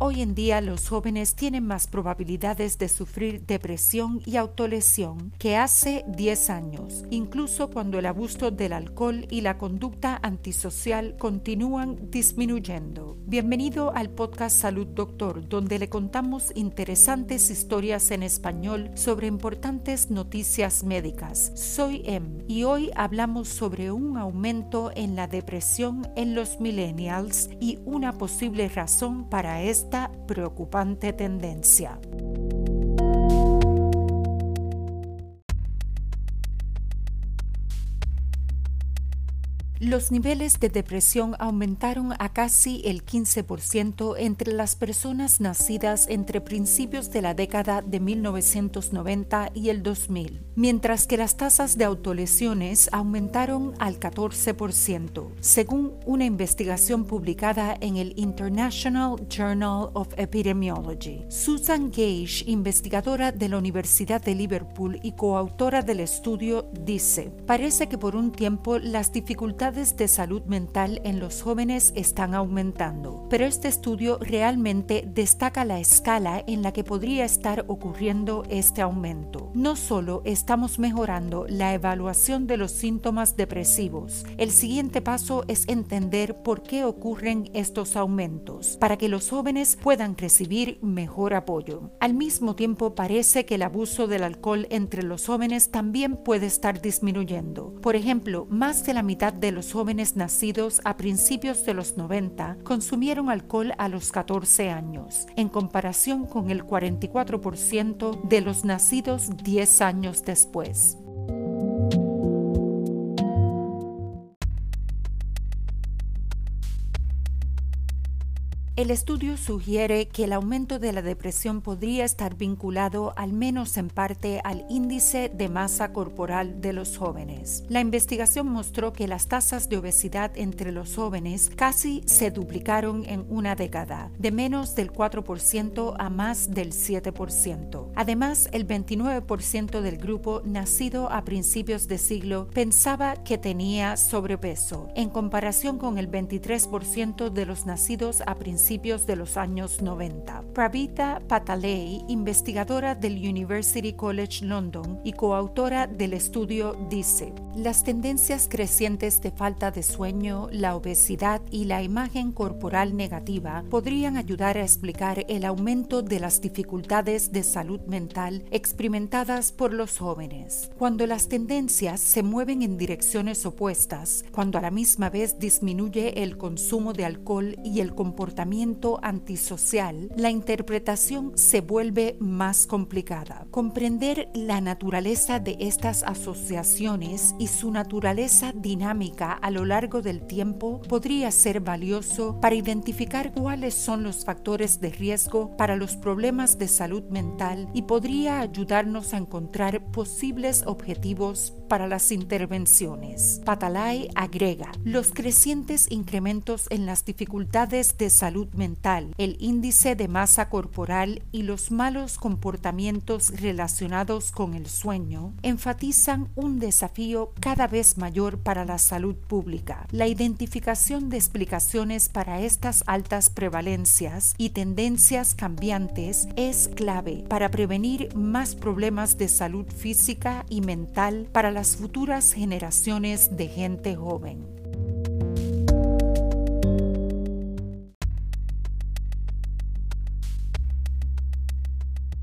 Hoy en día los jóvenes tienen más probabilidades de sufrir depresión y autolesión que hace 10 años, incluso cuando el abuso del alcohol y la conducta antisocial continúan disminuyendo. Bienvenido al podcast Salud Doctor, donde le contamos interesantes historias en español sobre importantes noticias médicas. Soy Em y hoy hablamos sobre un aumento en la depresión en los millennials y una posible razón para esta preocupante tendencia. Los niveles de depresión aumentaron a casi el 15% entre las personas nacidas entre principios de la década de 1990 y el 2000, mientras que las tasas de autolesiones aumentaron al 14%, según una investigación publicada en el International Journal of Epidemiology. Susan Gage, investigadora de la Universidad de Liverpool y coautora del estudio, dice, parece que por un tiempo las dificultades de salud mental en los jóvenes están aumentando, pero este estudio realmente destaca la escala en la que podría estar ocurriendo este aumento. No solo estamos mejorando la evaluación de los síntomas depresivos, el siguiente paso es entender por qué ocurren estos aumentos, para que los jóvenes puedan recibir mejor apoyo. Al mismo tiempo parece que el abuso del alcohol entre los jóvenes también puede estar disminuyendo. Por ejemplo, más de la mitad de los jóvenes nacidos a principios de los 90 consumieron alcohol a los 14 años, en comparación con el 44% de los nacidos 10 años después. El estudio sugiere que el aumento de la depresión podría estar vinculado al menos en parte al índice de masa corporal de los jóvenes. La investigación mostró que las tasas de obesidad entre los jóvenes casi se duplicaron en una década, de menos del 4% a más del 7%. Además, el 29% del grupo nacido a principios de siglo pensaba que tenía sobrepeso, en comparación con el 23% de los nacidos a principios de los años 90. Pravita Pataley, investigadora del University College London y coautora del estudio, dice, las tendencias crecientes de falta de sueño, la obesidad y la imagen corporal negativa podrían ayudar a explicar el aumento de las dificultades de salud mental experimentadas por los jóvenes. Cuando las tendencias se mueven en direcciones opuestas, cuando a la misma vez disminuye el consumo de alcohol y el comportamiento antisocial, la interpretación se vuelve más complicada. Comprender la naturaleza de estas asociaciones y su naturaleza dinámica a lo largo del tiempo podría ser valioso para identificar cuáles son los factores de riesgo para los problemas de salud mental y podría ayudarnos a encontrar posibles objetivos para las intervenciones. Patalay agrega, los crecientes incrementos en las dificultades de mental, el índice de masa corporal y los malos comportamientos relacionados con el sueño enfatizan un desafío cada vez mayor para la salud pública. La identificación de explicaciones para estas altas prevalencias y tendencias cambiantes es clave para prevenir más problemas de salud física y mental para las futuras generaciones de gente joven.